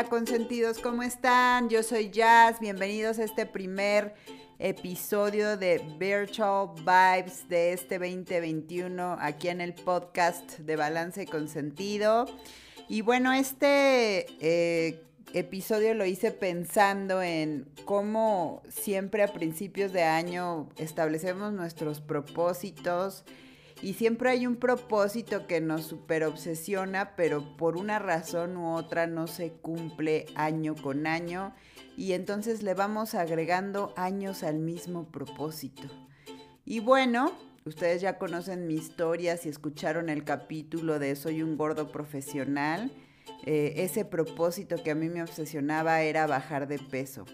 Hola consentidos, ¿cómo están? Yo soy Jazz, bienvenidos a este primer episodio de Virtual Vibes de este 2021 aquí en el podcast de Balance Consentido. Y bueno, este eh, episodio lo hice pensando en cómo siempre a principios de año establecemos nuestros propósitos y siempre hay un propósito que nos super obsesiona, pero por una razón u otra no se cumple año con año y entonces le vamos agregando años al mismo propósito. Y bueno, ustedes ya conocen mi historia si escucharon el capítulo de Soy un gordo profesional. Eh, ese propósito que a mí me obsesionaba era bajar de peso.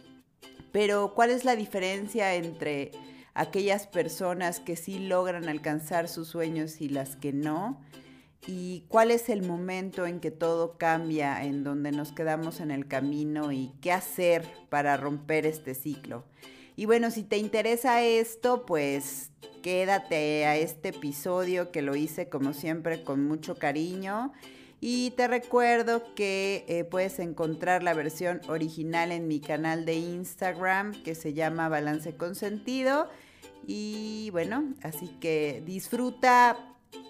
Pero ¿cuál es la diferencia entre aquellas personas que sí logran alcanzar sus sueños y las que no? ¿Y cuál es el momento en que todo cambia, en donde nos quedamos en el camino y qué hacer para romper este ciclo? Y bueno, si te interesa esto, pues quédate a este episodio que lo hice como siempre con mucho cariño. Y te recuerdo que eh, puedes encontrar la versión original en mi canal de Instagram que se llama Balance Consentido. Y bueno, así que disfruta,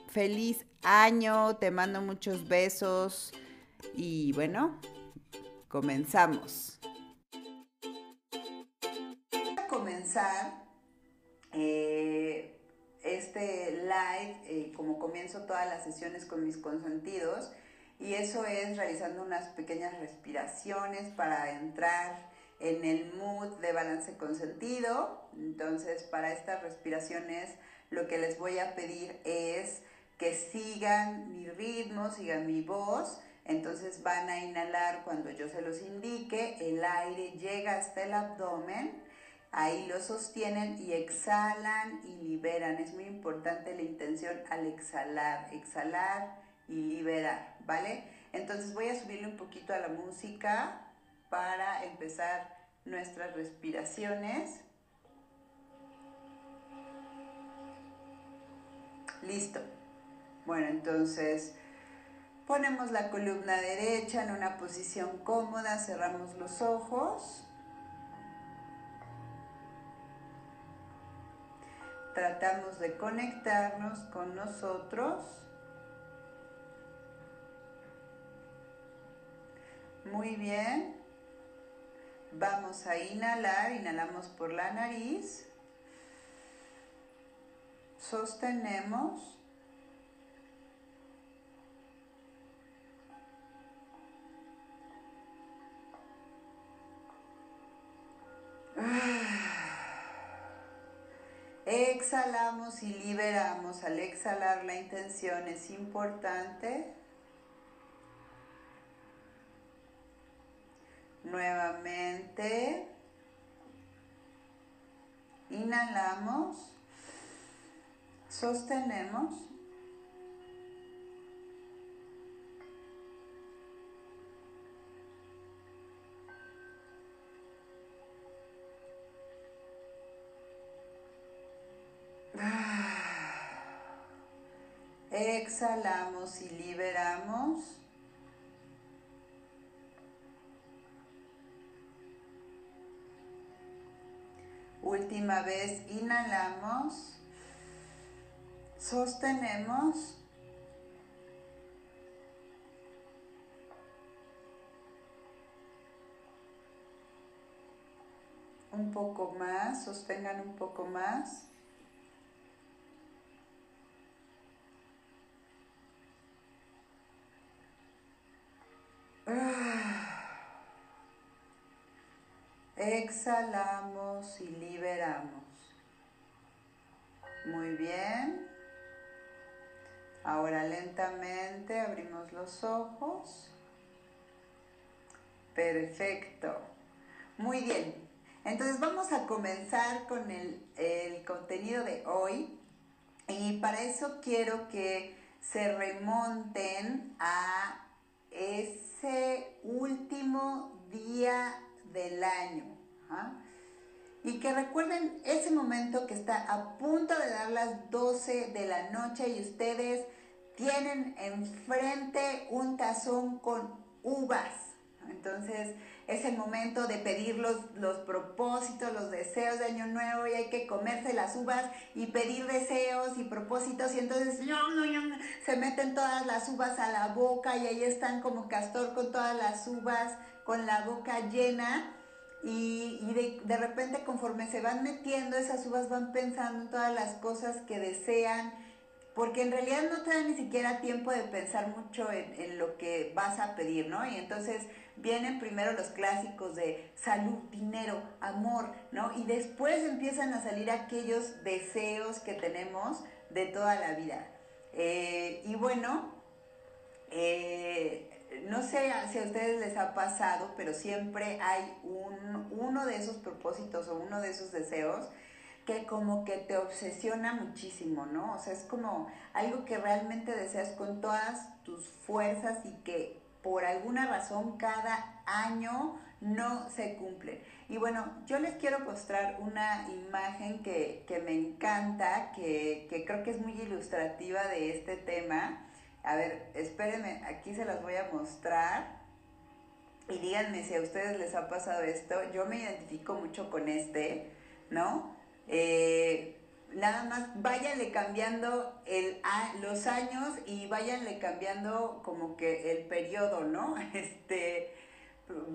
feliz año, te mando muchos besos y bueno, comenzamos. A comenzar eh, este live, eh, como comienzo todas las sesiones con mis consentidos, y eso es realizando unas pequeñas respiraciones para entrar en el mood de balance consentido. Entonces, para estas respiraciones, lo que les voy a pedir es que sigan mi ritmo, sigan mi voz. Entonces van a inhalar cuando yo se los indique, el aire llega hasta el abdomen, ahí lo sostienen y exhalan y liberan. Es muy importante la intención al exhalar, exhalar y liberar, ¿vale? Entonces voy a subirle un poquito a la música para empezar nuestras respiraciones. Listo. Bueno, entonces ponemos la columna derecha en una posición cómoda, cerramos los ojos. Tratamos de conectarnos con nosotros. Muy bien. Vamos a inhalar, inhalamos por la nariz. Sostenemos. Exhalamos y liberamos. Al exhalar la intención es importante. Inhalamos. Sostenemos. Exhalamos y liberamos. Última vez, inhalamos, sostenemos. Un poco más, sostengan un poco más. Exhalamos y liberamos. Muy bien. Ahora lentamente abrimos los ojos. Perfecto. Muy bien. Entonces vamos a comenzar con el, el, contenido de hoy. Y para eso quiero que se remonten a ese último día del año. Y que recuerden ese momento que está a punto de dar las 12 de la noche y ustedes tienen enfrente un tazón con uvas. Entonces es el momento de pedir los, los propósitos, los deseos de año nuevo y hay que comerse las uvas y pedir deseos y propósitos y entonces se meten todas las uvas a la boca y ahí están como castor con todas las uvas, con la boca llena. Y, de, de repente conforme se van metiendo esas uvas van pensando en todas las cosas que desean, porque en realidad no te da ni siquiera tiempo de pensar mucho en, lo que vas a pedir, ¿no? Y entonces vienen primero los clásicos de salud, dinero, amor, ¿no? Y después empiezan a salir aquellos deseos que tenemos de toda la vida. Eh, y bueno, eh, no sé si a ustedes les ha pasado, pero siempre hay un, uno de esos propósitos o uno de esos deseos que como que te obsesiona muchísimo, ¿no? O sea, es como algo que realmente deseas con todas tus fuerzas y que por alguna razón cada año no se cumple. Y bueno, yo les quiero mostrar una imagen que, me encanta, que, que, creo que es muy ilustrativa de este tema. A ver, espérenme, aquí se las voy a mostrar. Y díganme si a ustedes les ha pasado esto. Yo me identifico mucho con este, ¿no? Eh, nada más váyanle cambiando el, los años y váyanle cambiando como que el periodo, ¿no? Este,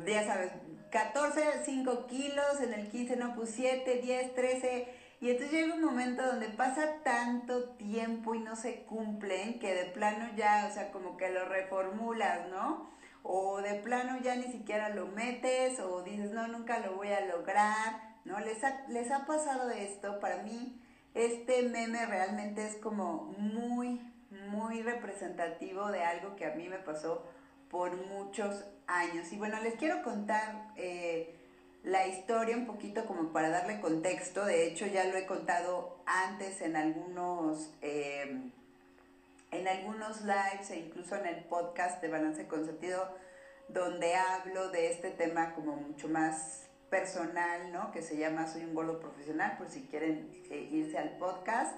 ya sabes, 14, 5 kilos, en el 15 no, pues 7, 10, 13. Y entonces llega un momento donde pasa tanto tiempo y no se cumplen que de plano ya, o sea, como que lo reformulas, ¿no? O de plano ya ni siquiera lo metes o dices, no, nunca lo voy a lograr ¿no? ¿Les ha, les ha pasado esto? Para mí, este meme realmente es como muy, muy representativo de algo que a mí me pasó por muchos años. Y bueno, les quiero contar eh, la historia un poquito como para darle contexto. De hecho, ya lo he contado antes en algunos, eh, en algunos lives e incluso en el podcast de Balance con Sentido, donde hablo de este tema como mucho más personal, ¿no? Que se llama Soy un gordo profesional, por si quieren eh, irse al podcast.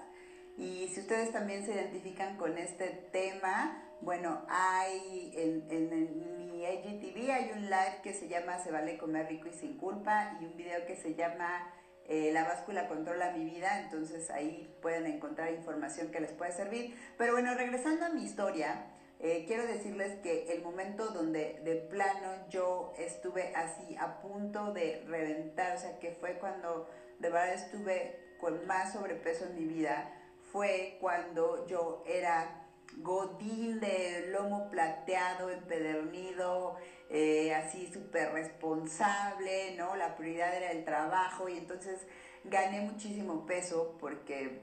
Y si ustedes también se identifican con este tema, bueno, hay en, en, mi IGTV hay un live que se llama Se vale comer rico y sin culpa y un video que se llama eh, La báscula controla mi vida, entonces ahí pueden encontrar información que les puede servir. Pero bueno, regresando a mi historia, eh, quiero decirles que el momento donde de plano yo estuve así a punto de reventar, o sea, que fue cuando de verdad estuve con más sobrepeso en mi vida, fue cuando yo era godín de lomo plateado, empedernido, eh, así súper responsable, ¿no? La prioridad era el trabajo y entonces gané muchísimo peso porque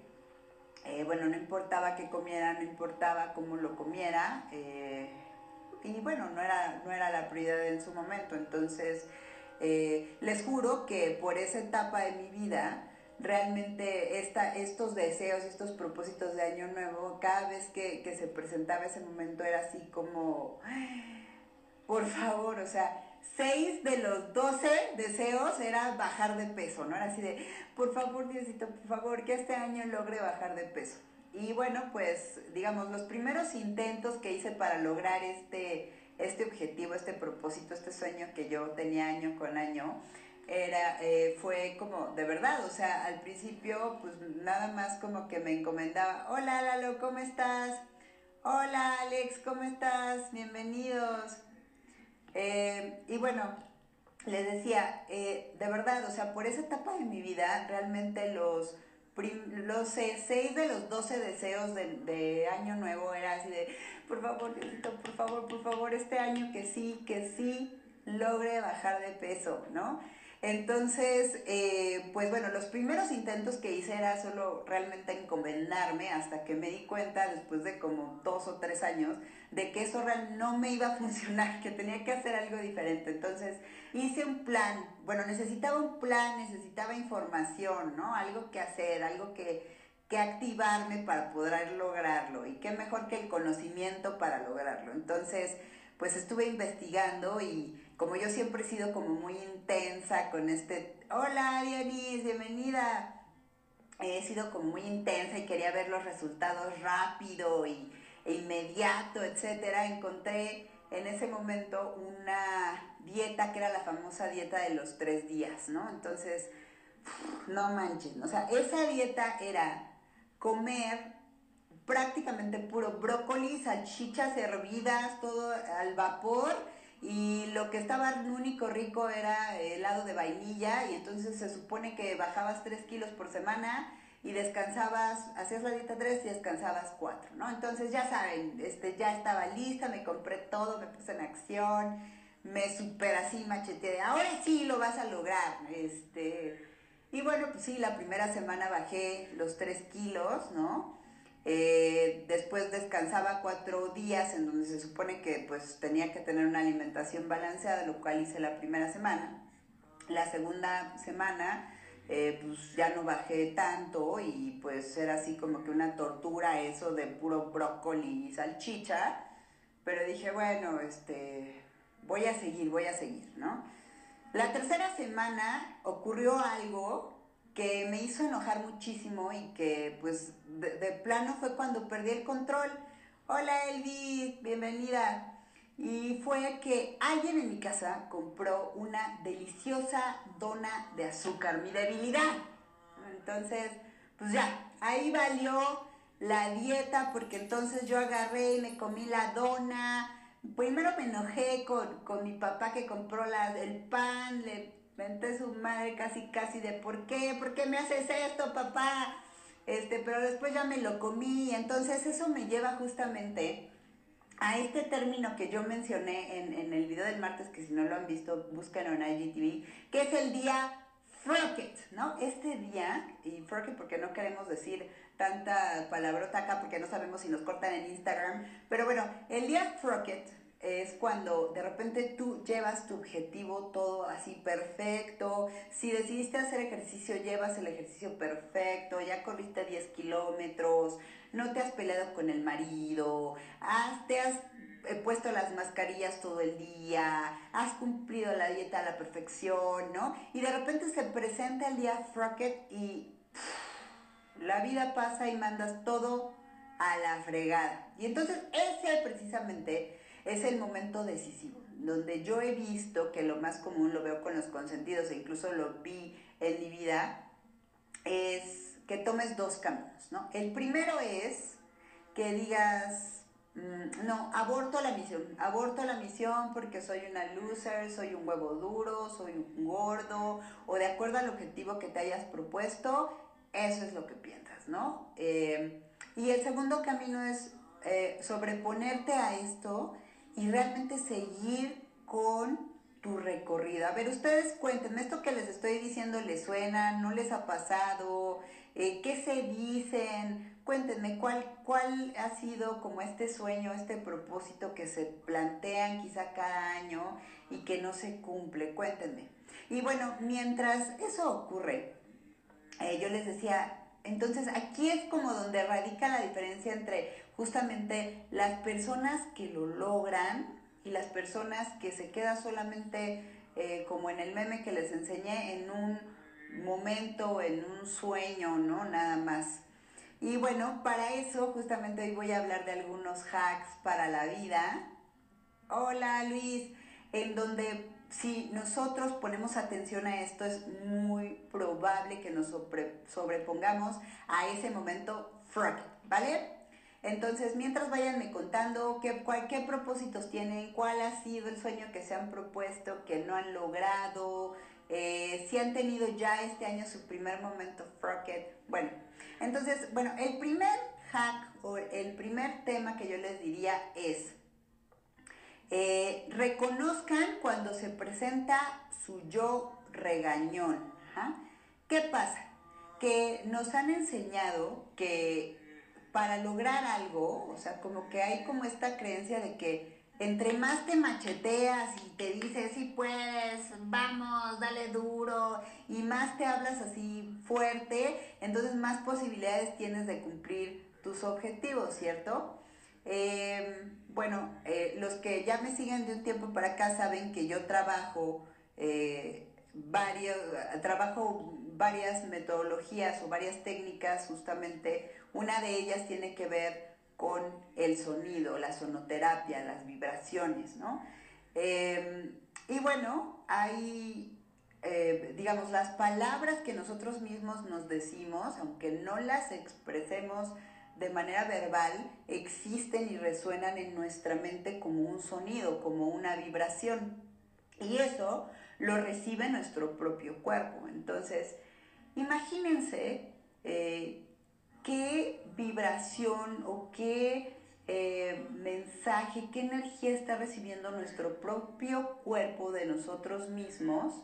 eh, bueno, no importaba qué comiera, no importaba cómo lo comiera, eh, y bueno, no era, no era la prioridad en su momento. Entonces, les juro que por esa etapa de mi vida, realmente esta, estos deseos, estos propósitos de año nuevo, cada vez que, que se presentaba ese momento era así como, por favor, o sea, 6 de los 12 deseos era bajar de peso, ¿no? Era así de, por favor, Diosito, por favor, que este año logre bajar de peso. Y bueno, pues digamos, los primeros intentos que hice para lograr este, este objetivo, este propósito, este sueño que yo tenía año con año, era, eh, fue como de verdad, o sea, al principio pues nada más como que me encomendaba, hola Lalo, ¿cómo estás? Hola Alex, ¿cómo estás? Bienvenidos. Eh, y bueno, les decía, eh, de verdad, o sea, por esa etapa de mi vida, realmente los, los seis de los 12 deseos de, año nuevo era así de, por favor, Diosito, por favor, por favor, este año que sí, que sí logre bajar de peso, ¿no? Entonces, eh, pues bueno, los primeros intentos que hice era solo realmente encomendarme hasta que me di cuenta después de como dos o tres años de que eso realmente no me iba a funcionar, que tenía que hacer algo diferente. Entonces hice un plan, bueno, necesitaba un plan, necesitaba información, ¿no? Algo que hacer, algo que, que activarme para poder lograrlo. Y qué mejor que el conocimiento para lograrlo. Entonces, pues estuve investigando y como yo siempre he sido como muy intensa con este, hola Dionis, bienvenida, he sido como muy intensa y quería ver los resultados rápido y, e inmediato, etcétera, encontré en ese momento una, dieta que era la famosa dieta de los tres días, ¿no? Entonces, no manches, o sea, esa dieta era comer prácticamente puro brócoli, salchichas hervidas, todo al vapor y lo que estaba único rico era helado de vainilla y entonces se supone que bajabas 3 kilos por semana y descansabas, hacías la dieta 3 y descansabas 4, ¿no? Entonces ya saben, este, ya estaba lista, me compré todo, me puse en acción, me super así macheteé, ahora sí lo vas a lograr, este, y bueno, pues sí, la primera semana bajé los 3 kilos, ¿no? Eh, después descansaba cuatro días en donde se supone que pues tenía que tener una alimentación balanceada, lo cual hice la primera semana. La segunda semana eh, pues ya no bajé tanto y pues era así como que una tortura eso de puro brócoli y salchicha. Pero dije, bueno, este, voy a seguir, voy a seguir, ¿no? La tercera semana ocurrió algo que me hizo enojar muchísimo y que pues de, plano fue cuando perdí el control. Hola Elvis, bienvenida. Y fue que alguien en mi casa compró una deliciosa dona de azúcar, mi debilidad. Entonces, pues ya, ahí valió la dieta porque entonces yo agarré me comí la dona. Primero me enojé con, con mi papá que compró la, el pan, Vente su madre casi casi de ¿por qué? ¿Por qué me haces esto, papá? Este, pero después ya me lo comí. Entonces eso me lleva justamente a este término que yo mencioné en, en el video del martes, que si no lo han visto, búsquenlo en IGTV, que es el día Frocket, ¿no? Este día, y Frocket porque no queremos decir tanta palabrota acá porque no sabemos si nos cortan en Instagram, pero bueno, el día Frocket es cuando de repente tú llevas tu objetivo todo así perfecto. Si decidiste hacer ejercicio, llevas el ejercicio perfecto, ya corriste 10 kilómetros, no te has peleado con el marido, te has eh, puesto las mascarillas todo el día, has cumplido la dieta a la perfección, ¿no? Y de repente se presenta el día Frocket y la vida pasa y mandas todo a la fregada. Y entonces ese precisamente es el momento decisivo, donde yo he visto que lo más común lo veo con los consentidos e incluso lo vi en mi vida, es que tomes dos caminos, ¿no? El primero es que digas, mm, no, aborto la misión, aborto la misión porque soy una loser, soy un huevo duro, soy un gordo, o de acuerdo al objetivo que te hayas propuesto, eso es lo que piensas, ¿no? Eh, y el segundo camino es eh, sobreponerte a esto y realmente seguir con tu recorrido. A ver, ustedes cuéntenme, ¿esto que les estoy diciendo les suena? ¿No les ha pasado? Eh, ¿Qué se dicen? Cuéntenme, ¿cuál, ¿cuál ha sido como este sueño, este propósito que se plantean quizá cada año y que no se cumple? Cuéntenme. Y bueno, mientras eso ocurre, eh, yo les decía, entonces aquí es como donde radica la diferencia entre justamente las personas que lo logran y las personas que se quedan solamente eh, como en el meme que les enseñé en un momento, en un sueño, ¿no? Nada más. Y bueno, para eso justamente hoy voy a hablar de algunos hacks para la vida. Hola Luis, en donde si nosotros ponemos atención a esto, es muy probable que nos sobrepongamos a ese momento front, ¿vale? Entonces, mientras vayanme contando qué, qué propósitos tienen, cuál ha sido el sueño que se han propuesto, que no han logrado, eh, si han tenido ya este año su primer momento Frocket. Bueno, entonces, bueno, el primer hack o el primer tema que yo les diría es, eh, reconozcan cuando se presenta su yo regañón. ¿Qué pasa? Que nos han enseñado que para lograr algo, o sea, como que hay como esta creencia de que entre más te macheteas y te dices, sí puedes, vamos, dale duro, y más te hablas así fuerte, entonces más posibilidades tienes de cumplir tus objetivos, ¿cierto? Eh, bueno, eh, los que ya me siguen de un tiempo para acá saben que yo trabajo eh, varios, trabajo varias metodologías o varias técnicas, justamente una de ellas tiene que ver con el sonido, la sonoterapia, las vibraciones, ¿no? Em, Y bueno, hay, eh, digamos, las palabras que nosotros mismos nos decimos, aunque no las expresemos de manera verbal, existen y resuenan en nuestra mente como un sonido, como una vibración. Y eso lo recibe nuestro propio cuerpo. Entonces, imagínense eh, qué vibración o qué eh, mensaje, qué energía está recibiendo nuestro propio cuerpo de nosotros mismos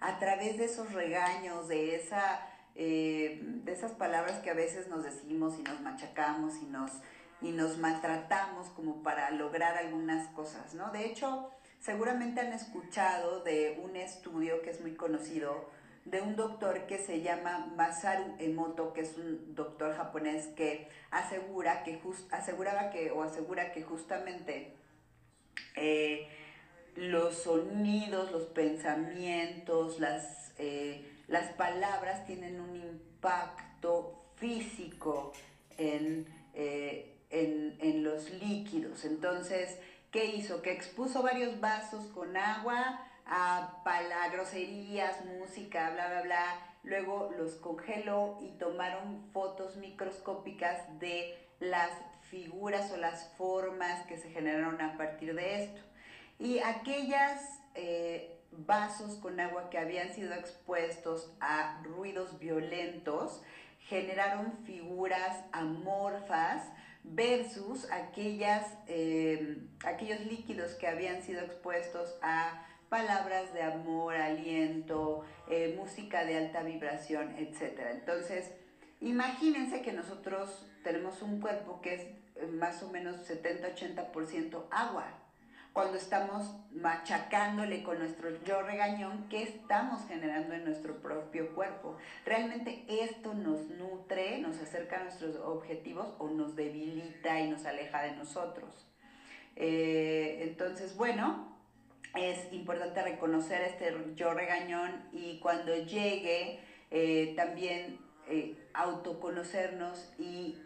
a través de esos regaños, de, esa, eh, de esas palabras que a veces nos decimos y nos machacamos y nos, y nos maltratamos como para lograr algunas cosas, ¿no? De hecho, seguramente han escuchado de un estudio que es muy conocido, de un doctor que se llama Masaru Emoto, que es un doctor japonés que asegura que aseguraba que o asegura que justamente eh, los sonidos, los pensamientos, las, eh, las palabras tienen un impacto físico en, eh, en, en los líquidos. Entonces, ¿qué hizo? Que expuso varios vasos con agua, a, para groserías, música, bla, bla, bla. Luego los congeló y tomaron fotos microscópicas de las figuras o las formas que se generaron a partir de esto. Y aquellas eh, vasos con agua que habían sido expuestos a ruidos violentos generaron figuras amorfas versus aquellas, eh, aquellos líquidos que habían sido expuestos a palabras de amor, aliento, eh, música de alta vibración, etc. Entonces, imagínense que nosotros tenemos un cuerpo que es eh, más o menos 70-80% agua. Cuando estamos machacándole con nuestro yo regañón, ¿qué estamos generando en nuestro propio cuerpo? ¿Realmente esto nos nutre, nos acerca a nuestros objetivos o nos debilita y nos aleja de nosotros? Eh, entonces, bueno, es importante reconocer este yo regañón y cuando llegue eh, también eh, autoconocernos y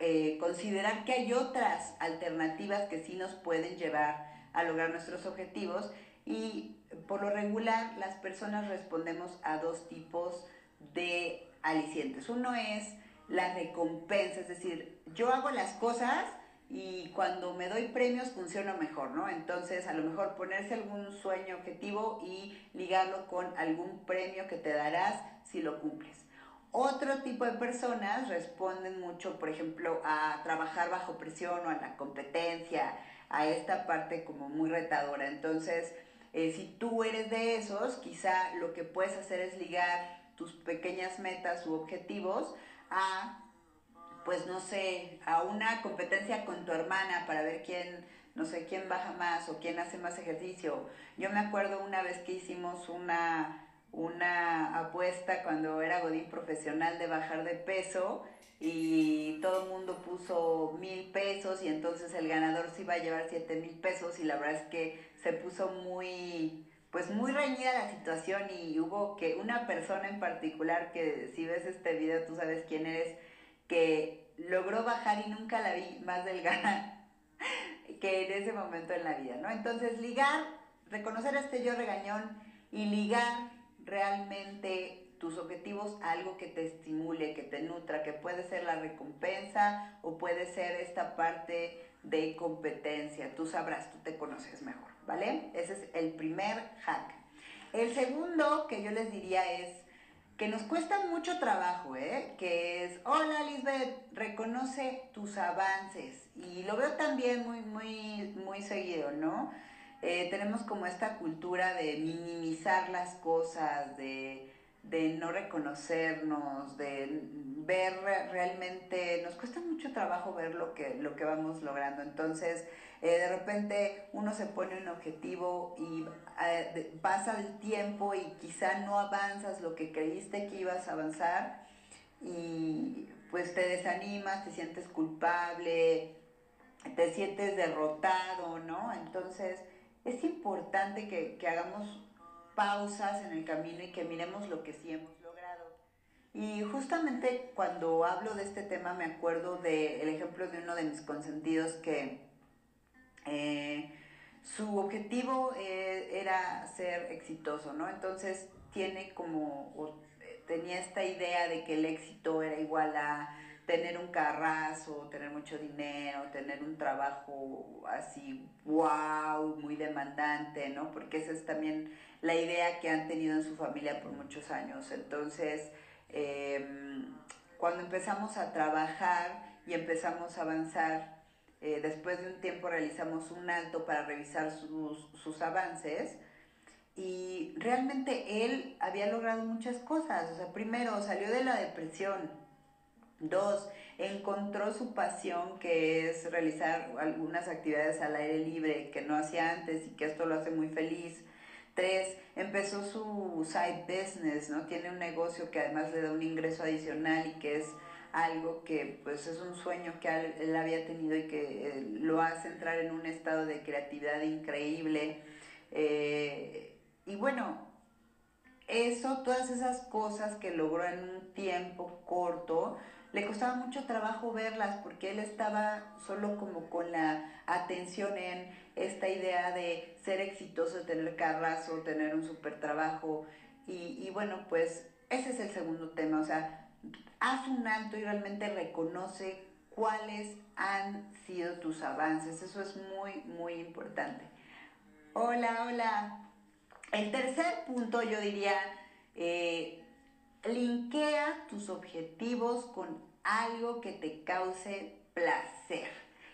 eh, considerar que hay otras alternativas que sí nos pueden llevar a lograr nuestros objetivos y por lo regular las personas respondemos a dos tipos de alicientes. Uno es la recompensa, es decir, yo hago las cosas y cuando me doy premios funciona mejor, ¿no? Entonces a lo mejor ponerse algún sueño objetivo y ligarlo con algún premio que te darás si lo cumples. Otro tipo de personas responden mucho, por ejemplo, a trabajar bajo presión o a la competencia, a esta parte como muy retadora. Entonces, eh, si tú eres de esos, quizá lo que puedes hacer es ligar tus pequeñas metas u objetivos a pues no sé, a una competencia con tu hermana para ver quién, no sé, quién baja más o quién hace más ejercicio. Yo me acuerdo una vez que hicimos una, una apuesta cuando era Godín profesional de bajar de peso y todo el mundo puso mil pesos y entonces el ganador se iba a llevar siete mil pesos y la verdad es que se puso muy pues muy reñida la situación y hubo que una persona en particular que si ves este video tú sabes quién eres que logró bajar y nunca la vi más delgada que en ese momento en la vida, ¿no? Entonces, ligar, reconocer este yo regañón y ligar realmente tus objetivos a algo que te estimule, que te nutra, que puede ser la recompensa o puede ser esta parte de competencia. Tú sabrás, tú te conoces mejor, ¿vale? Ese es el primer hack. El segundo que yo les diría es que nos cuesta mucho trabajo, ¿eh? que es, hola Lisbeth, reconoce tus avances. Y lo veo también muy, muy, muy seguido, ¿no? Eh, tenemos como esta cultura de minimizar las cosas, de, de no reconocernos, de ver realmente, nos cuesta mucho trabajo ver lo que, lo que vamos logrando. Entonces, eh, de repente uno se pone un objetivo y eh, pasa el tiempo y quizá no avanzas lo que creíste que ibas a avanzar y pues te desanimas, te sientes culpable, te sientes derrotado, ¿no? Entonces, es importante que, que hagamos pausas en el camino y que miremos lo que sí hemos logrado. Y justamente cuando hablo de este tema me acuerdo del ejemplo de uno de mis consentidos que eh, su objetivo eh, era ser exitoso, ¿no? Entonces tiene como, tenía esta idea de que el éxito era igual a tener un carrazo, tener mucho dinero, tener un trabajo así, wow, muy demandante, ¿no? Porque esa es también la idea que han tenido en su familia por muchos años. Entonces, em, cuando empezamos a trabajar y empezamos a avanzar, eh, después de un tiempo realizamos un alto para revisar sus, sus avances, y realmente él había logrado muchas cosas. O sea, primero salió de la depresión, Dos, encontró su pasión que es realizar algunas actividades al aire libre que no hacía antes y que esto lo hace muy feliz. Tres, empezó su side business, ¿no? Tiene un negocio que además le da un ingreso adicional y que es algo que pues es un sueño que él había tenido y que eh, lo hace entrar en un estado de creatividad increíble. Eh, y bueno, eso, todas esas cosas que logró en un tiempo corto, le costaba mucho trabajo verlas porque él estaba solo como con la atención en esta idea de ser exitoso, tener carrazo, tener un super trabajo. Y, bueno, pues ese es el segundo tema, o sea, haz un alto y realmente reconoce cuáles han sido tus avances. Eso es muy, muy importante. Hola, hola. El tercer punto yo diría, eh, linkea tus objetivos con algo que te cause placer.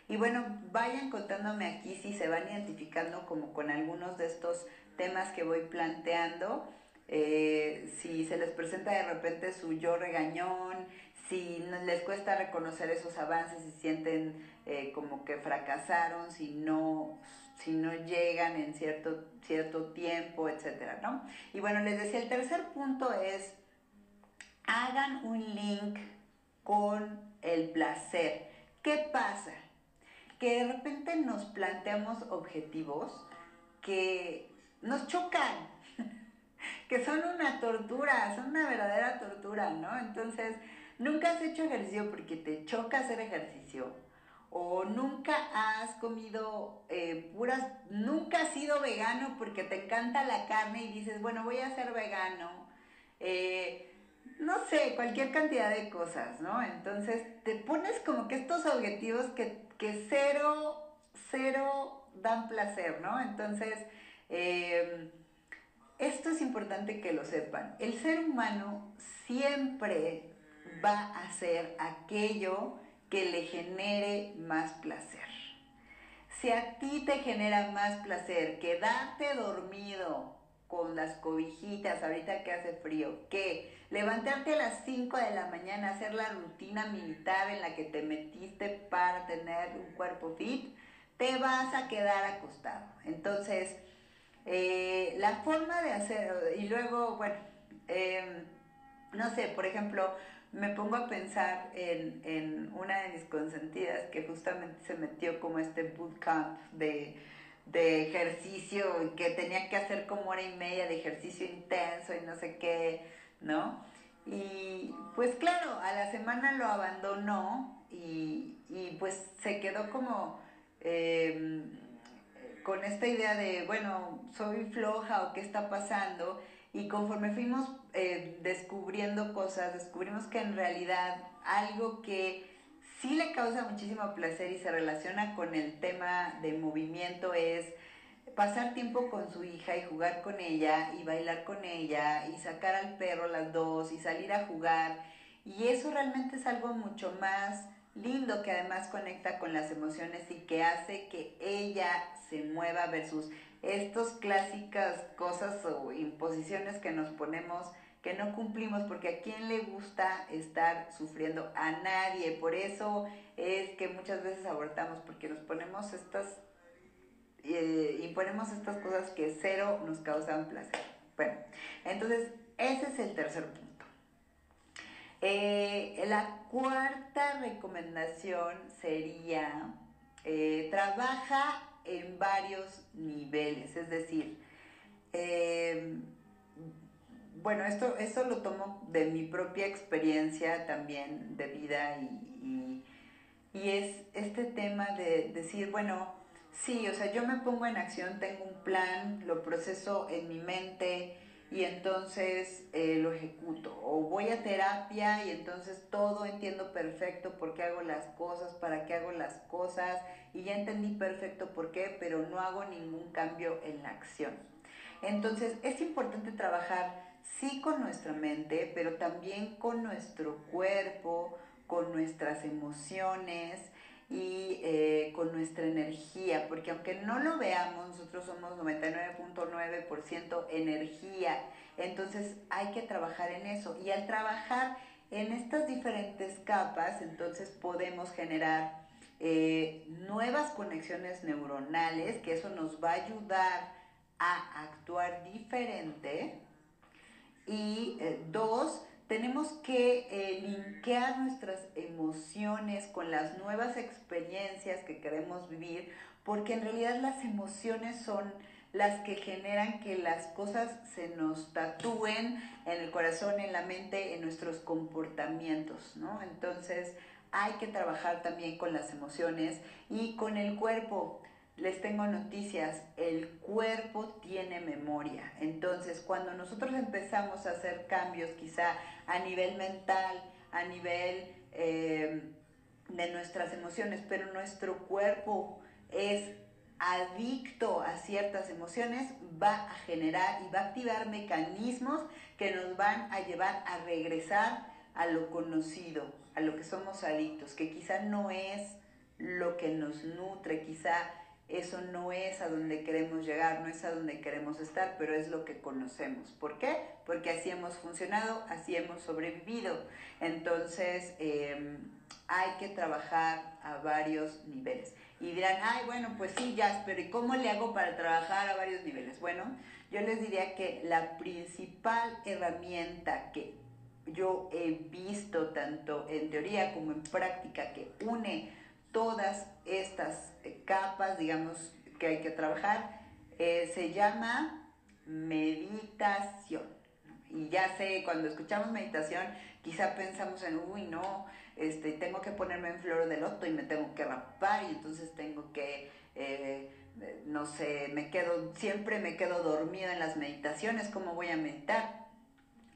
Y bueno, vayan contándome aquí si se van identificando como con algunos de estos temas que voy planteando. Eh, si se les presenta de repente su yo regañón, si les cuesta reconocer esos avances, si sienten eh, como que fracasaron, si no, si no llegan en cierto, cierto tiempo, etcétera, ¿no? Y bueno, les decía, el tercer punto es hagan un link con el placer. ¿Qué pasa? Que de repente nos planteamos objetivos que nos chocan, que son una tortura, son una verdadera tortura, ¿no? Entonces, nunca has hecho ejercicio porque te choca hacer ejercicio, o nunca has comido eh, puras, nunca has sido vegano porque te encanta la carne y dices, bueno, voy a ser vegano. Eh, no sé, cualquier cantidad de cosas, ¿no? Entonces te pones como que estos objetivos que, cero, cero dan placer, ¿no? Entonces, em, esto es importante que lo sepan. El ser humano siempre va a hacer aquello que le genere más placer. Si a ti te genera más placer quedarte dormido con las cobijitas ahorita que hace frío, que levantarte a las 5 de la mañana, hacer la rutina militar en la que te metiste para tener un cuerpo fit, te vas a quedar acostado. Entonces, eh, la forma de hacer, y luego, bueno, em, no sé, por ejemplo, me pongo a pensar en, en, una de mis consentidas que justamente se metió como este bootcamp de de ejercicio que tenía que hacer como hora y media de ejercicio intenso y no sé qué, ¿no? Y pues claro, a la semana lo abandonó y, pues se quedó como em, con esta idea de, bueno, soy floja o qué está pasando. Y conforme fuimos eh, descubriendo cosas, descubrimos que en realidad algo que sí le causa muchísimo placer y se relaciona con el tema de movimiento es pasar tiempo con su hija y jugar con ella y bailar con ella y sacar al perro las dos y salir a jugar. Y eso realmente es algo mucho más lindo que además conecta con las emociones y que hace que ella se mueva versus estas clásicas cosas o imposiciones que nos ponemos que no cumplimos, porque a quién le gusta estar sufriendo, a nadie. Por eso es que muchas veces abortamos, porque nos ponemos estas, eh, y ponemos estas cosas que cero nos causan placer. Bueno, entonces ese es el tercer punto. Eh, la cuarta recomendación sería, eh, trabaja en varios niveles, es decir, bueno, esto, esto lo tomo de mi propia experiencia también de vida y, es este tema de decir, bueno, Sí, o sea, yo me pongo en acción, tengo un plan, lo proceso en mi mente y entonces eh, lo ejecuto. O voy a terapia y entonces todo entiendo perfecto por qué hago las cosas, para qué hago las cosas y ya entendí perfecto por qué, pero no hago ningún cambio en la acción. Entonces es importante trabajar sí con nuestra mente, pero también con nuestro cuerpo, con nuestras emociones y eh, con nuestra energía, porque aunque no lo veamos, nosotros somos 99.9% energía, entonces hay que trabajar en eso y al trabajar en estas diferentes capas, entonces podemos generar eh, nuevas conexiones neuronales, que eso nos va a ayudar a actuar diferente. Y eh, dos, tenemos que eh, linkear nuestras emociones con las nuevas experiencias que queremos vivir, porque en realidad las emociones son las que generan que las cosas se nos tatúen en el corazón, en la mente, en nuestros comportamientos, ¿no? Entonces hay que trabajar también con las emociones y con el cuerpo les tengo noticias, el cuerpo tiene memoria. Entonces, cuando nosotros empezamos a hacer cambios quizá a nivel mental, a nivel eh, de nuestras emociones, pero nuestro cuerpo es adicto a ciertas emociones, va a generar y va a activar mecanismos que nos van a llevar a regresar a lo conocido, a lo que somos adictos, que quizá no es lo que nos nutre, quizá eso no es a donde queremos llegar, no es a donde queremos estar, pero es lo que conocemos. ¿Por qué? Porque así hemos funcionado, así hemos sobrevivido. Entonces, em, hay que trabajar a varios niveles. Y dirán, ay, bueno, pues sí, ya, pero ¿y cómo le hago para trabajar a varios niveles? Bueno, yo les diría que la principal herramienta que yo he visto tanto en teoría como en práctica que une todas estas capas, digamos, que hay que trabajar, eh, se llama meditación. Y ya sé, cuando escuchamos meditación, quizá pensamos en, uy, no, este, tengo que ponerme en flor de loto y me tengo que rapar y entonces tengo que, eh, no sé, me quedo, siempre me quedo dormida en las meditaciones, ¿cómo voy a meditar?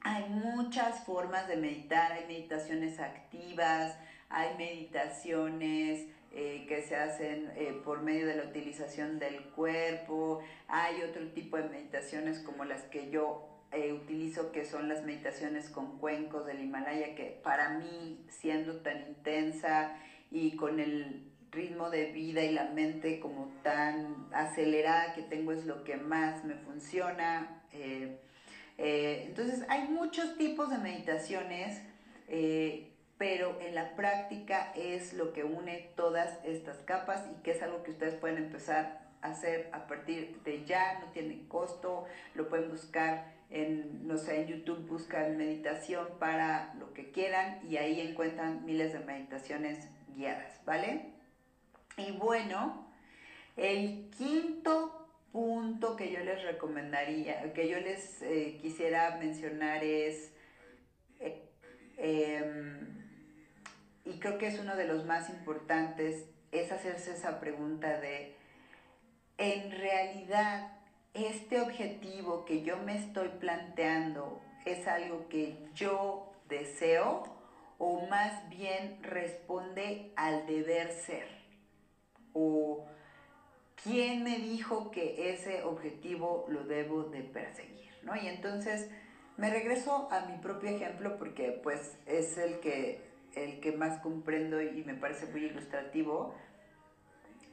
Hay muchas formas de meditar, hay meditaciones activas, hay meditaciones eh, que se hacen eh, por medio de la utilización del cuerpo, hay otro tipo de meditaciones como las que yo eh, utilizo, que son las meditaciones con cuencos del Himalaya, que para mí, siendo tan intensa y con el ritmo de vida y la mente como tan acelerada que tengo, es lo que más me funciona. entonces, hay muchos tipos de meditaciones pero en la práctica es lo que une todas estas capas y que es algo que ustedes pueden empezar a hacer a partir de ya, no tiene costo, lo pueden buscar en, no sé, en YouTube buscan meditación para lo que quieran y ahí encuentran miles de meditaciones guiadas, ¿vale? Y bueno, el quinto punto que yo les recomendaría, que yo les eh, quisiera mencionar es... Eh, em, y creo que es uno de los más importantes, es hacerse esa pregunta de, en realidad, este objetivo que yo me estoy planteando es algo que yo deseo o más bien responde al deber ser. O quién me dijo que ese objetivo lo debo de perseguir, ¿no? Y entonces me regreso a mi propio ejemplo porque pues es el que el que más comprendo y me parece muy ilustrativo.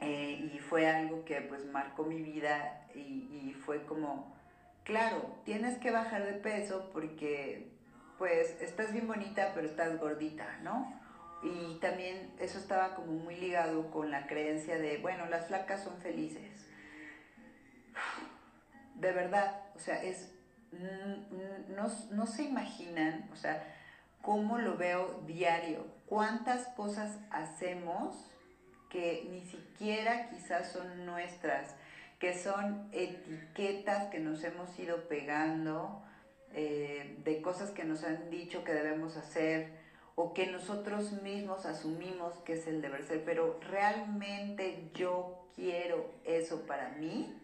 Eh, y fue algo que pues marcó mi vida y, fue como, claro, tienes que bajar de peso porque pues estás bien bonita pero estás gordita, ¿no? Y también eso estaba como muy ligado con la creencia de, bueno, las flacas son felices. De verdad, o sea, es, no, no se imaginan, o sea, cómo lo veo diario, cuántas cosas hacemos que ni siquiera quizás son nuestras, que son etiquetas que nos hemos ido pegando, eh, de cosas que nos han dicho que debemos hacer, o que nosotros mismos asumimos que es el deber ser, pero realmente yo quiero eso para mí.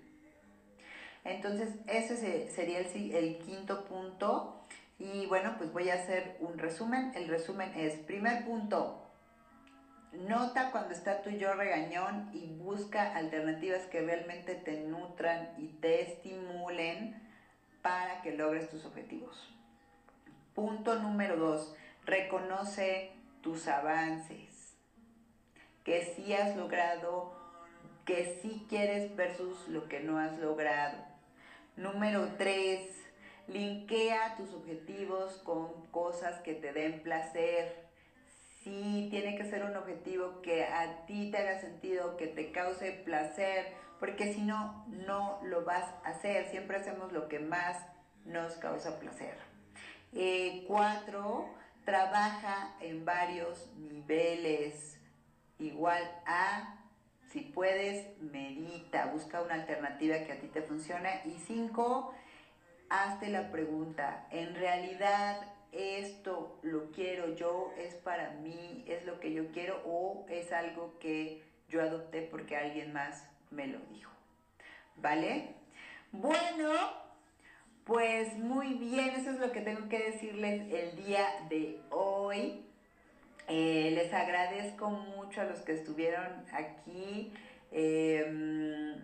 Entonces, ese sería el, el quinto punto. Y bueno, pues voy a hacer un resumen. El resumen es, primer punto, nota cuando está tu yo regañón y busca alternativas que realmente te nutran y te estimulen para que logres tus objetivos. Punto número dos, reconoce tus avances, que sí has logrado, que sí quieres versus lo que no has logrado. Número tres, linkea tus objetivos con cosas que te den placer. Sí, tiene que ser un objetivo que a ti te haga sentido, que te cause placer, porque si no, no lo vas a hacer. Siempre hacemos lo que más nos causa placer. Eh, cuatro, trabaja en varios niveles. Igual a, si puedes, medita, busca una alternativa que a ti te funcione. Y cinco, hazte la pregunta, ¿en realidad esto lo quiero yo? ¿Es para mí? ¿Es lo que yo quiero? ¿O es algo que yo adopté porque alguien más me lo dijo? ¿Vale? Bueno, pues muy bien, eso es lo que tengo que decirles el día de hoy. Eh, les agradezco mucho a los que estuvieron aquí. Em,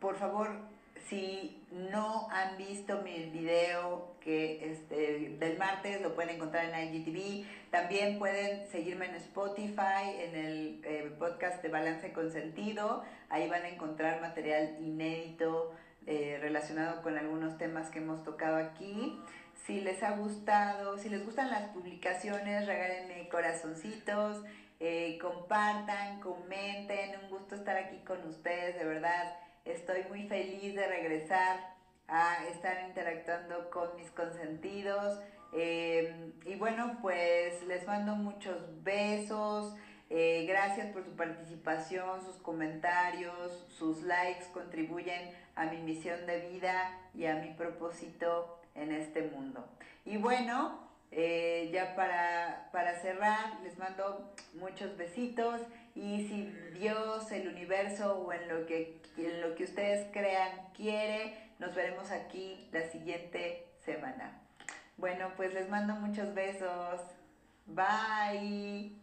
por favor, si no han visto mi video que este, del martes, lo pueden encontrar en IGTV. También pueden seguirme en Spotify, en el eh, podcast de Balance con Sentido. Ahí van a encontrar material inédito eh, relacionado con algunos temas que hemos tocado aquí. Si les ha gustado, si les gustan las publicaciones, regálenme corazoncitos, eh, compartan, comenten. Un gusto estar aquí con ustedes, de verdad. Estoy muy feliz de regresar a estar interactuando con mis consentidos. Eh, y bueno, pues les mando muchos besos. gracias por su participación, sus comentarios, sus likes contribuyen a mi misión de vida y a mi propósito en este mundo. Y bueno, eh, ya para, para cerrar, les mando muchos besitos y si Dios, el universo o en lo que, en lo que ustedes crean quiere, nos veremos aquí la siguiente semana. Bueno, pues les mando muchos besos. Bye.